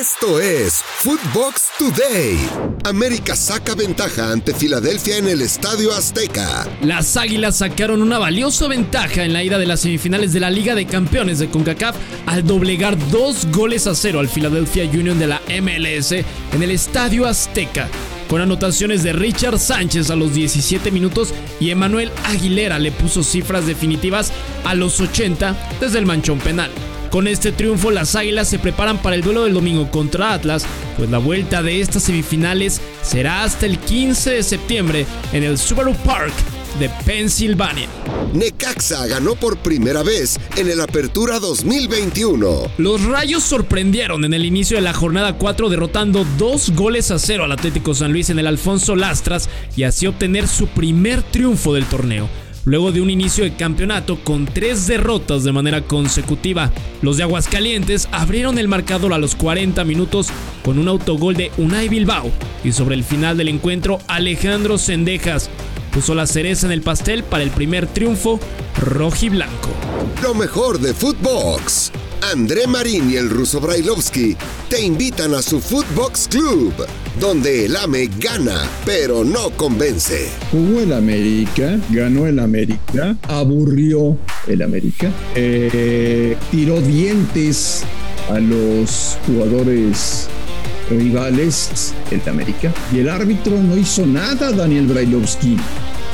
Esto es Footbox Today. América saca ventaja ante Filadelfia en el Estadio Azteca. Las Águilas sacaron una valiosa ventaja en la ida de las semifinales de la Liga de Campeones de CONCACAF al doblegar dos goles a cero al Philadelphia Union de la MLS en el Estadio Azteca con anotaciones de Richard Sánchez a los 17 minutos y Emanuel Aguilera le puso cifras definitivas a los 80 desde el manchón penal. Con este triunfo, las Águilas se preparan para el duelo del domingo contra Atlas, pues la vuelta de estas semifinales será hasta el 15 de septiembre en el Subaru Park de Pensilvania. Necaxa ganó por primera vez en el Apertura 2021. Los Rayos sorprendieron en el inicio de la jornada 4 derrotando dos goles a cero al Atlético San Luis en el Alfonso Lastras y así obtener su primer triunfo del torneo luego de un inicio de campeonato con tres derrotas de manera consecutiva. Los de Aguascalientes abrieron el marcador a los 40 minutos con un autogol de Unai Bilbao y sobre el final del encuentro Alejandro Sendejas puso la cereza en el pastel para el primer triunfo rojiblanco. Lo mejor de Footbox. André Marín y el ruso Brailovsky te invitan a su Footbox Club, donde el AME gana, pero no convence. Jugó el América, ganó el América, aburrió el América, eh, tiró dientes a los jugadores rivales el América y el árbitro no hizo nada, Daniel Brailovsky.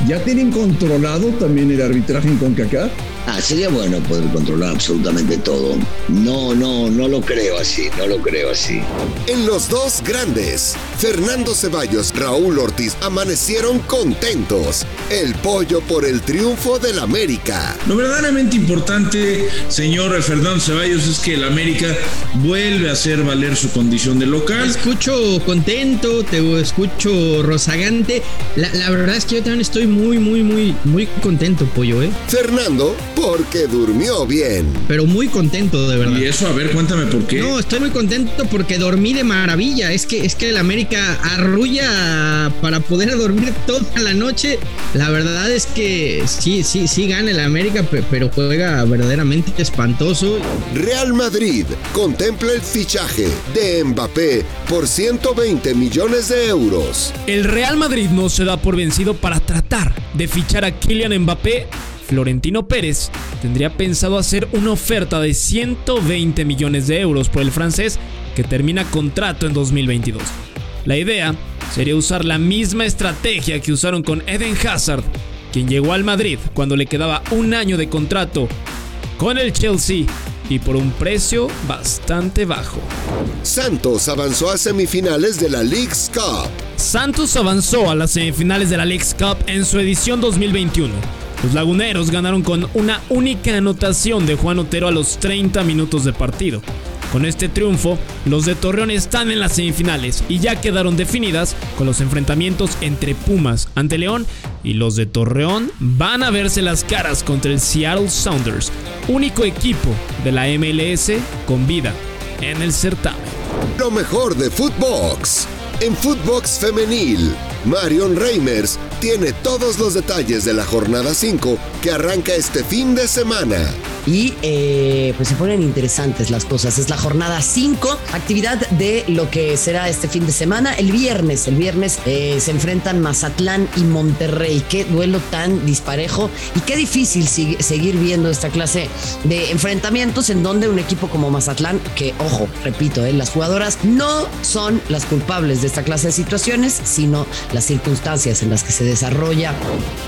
¿Ya tienen controlado también el arbitraje en CONCACAF? Ah, sería bueno poder controlar absolutamente todo. No, no, no lo creo así, no lo creo así. En los dos grandes, Fernando Ceballos, Raúl Ortiz amanecieron contentos. El pollo por el triunfo del América. Lo verdaderamente importante, señor Fernando Ceballos, es que el América vuelve a hacer valer su condición de local. Te escucho contento, te escucho rozagante. La, la verdad es que yo también estoy muy, muy, muy, muy contento, pollo, ¿eh? Fernando porque durmió bien. Pero muy contento, de verdad. Y eso, a ver, cuéntame por qué. No, estoy muy contento porque dormí de maravilla. Es que, es que el América arrulla para poder dormir toda la noche. La verdad es que sí, sí, sí gana el América, pero juega verdaderamente espantoso. Real Madrid contempla el fichaje de Mbappé por 120 millones de euros. El Real Madrid no se da por vencido para tratar de fichar a Kylian Mbappé Florentino Pérez tendría pensado hacer una oferta de 120 millones de euros por el francés que termina contrato en 2022. La idea sería usar la misma estrategia que usaron con Eden Hazard, quien llegó al Madrid cuando le quedaba un año de contrato con el Chelsea y por un precio bastante bajo. Santos avanzó a semifinales de la League's Cup. Santos avanzó a las semifinales de la League's Cup en su edición 2021 los laguneros ganaron con una única anotación de Juan Otero a los 30 minutos de partido. Con este triunfo, los de Torreón están en las semifinales y ya quedaron definidas con los enfrentamientos entre Pumas ante León y los de Torreón van a verse las caras contra el Seattle Sounders, único equipo de la MLS con vida en el certamen. Lo mejor de Footbox. En Footbox Femenil, Marion Reimers tiene todos los detalles de la jornada 5 que arranca este fin de semana. Y eh, pues se ponen interesantes las cosas. Es la jornada 5, actividad de lo que será este fin de semana. El viernes, el viernes eh, se enfrentan Mazatlán y Monterrey. Qué duelo tan disparejo y qué difícil seguir viendo esta clase de enfrentamientos en donde un equipo como Mazatlán, que ojo, repito, eh, las jugadoras no son las culpables de esta clase de situaciones, sino las circunstancias en las que se desarrolla.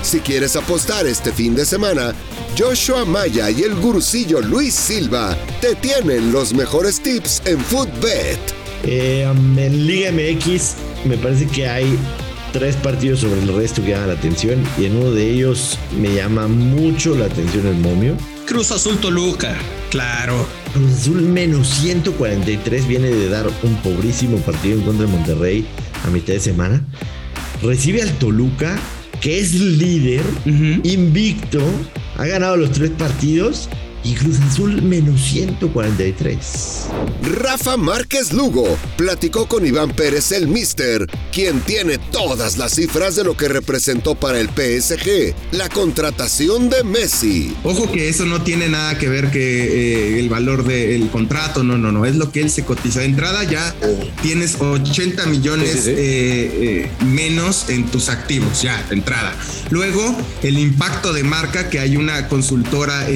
Si quieres apostar este fin de semana, Joshua Maya y el gurusillo Luis Silva te tienen los mejores tips en Footbet. Eh, um, en Liga MX me parece que hay tres partidos sobre el resto que llaman la atención y en uno de ellos me llama mucho la atención el momio. Cruz Azul Toluca, claro. Cruz Azul menos 143 viene de dar un pobrísimo partido en contra de Monterrey a mitad de semana. Recibe al Toluca, que es líder, invicto, ha ganado los tres partidos y Cruz Azul menos 143. Rafa Márquez Lugo platicó con Iván Pérez el Mister, quien tiene todas las cifras de lo que representó para el PSG la contratación de Messi. Ojo que eso no tiene nada que ver que eh, el valor del contrato, no, no, no, es lo que él se cotiza. De entrada ya tienes 80 millones eh, eh, menos en tus activos, ya, de entrada. Luego, el impacto de marca, que hay una consultora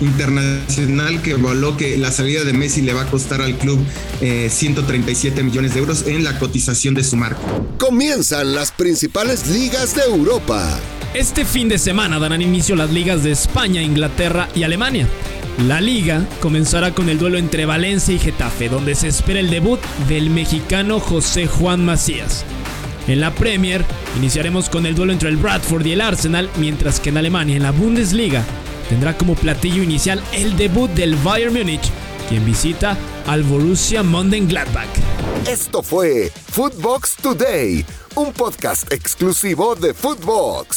internacional que evaluó que la salida de Messi le va a costar al club 137 millones de euros en la cotización de su marca. Comienzan las principales ligas de Europa. Este fin de semana darán inicio las ligas de España, Inglaterra y Alemania. La liga comenzará con el duelo entre Valencia y Getafe, donde se espera el debut del mexicano José Juan Macías. En la Premier iniciaremos con el duelo entre el Bradford y el Arsenal, mientras que en Alemania, en la Bundesliga, tendrá como platillo inicial el debut del Bayern Múnich, quien visita al Borussia Mönchengladbach. Esto fue Footbox Today, un podcast exclusivo de Footbox.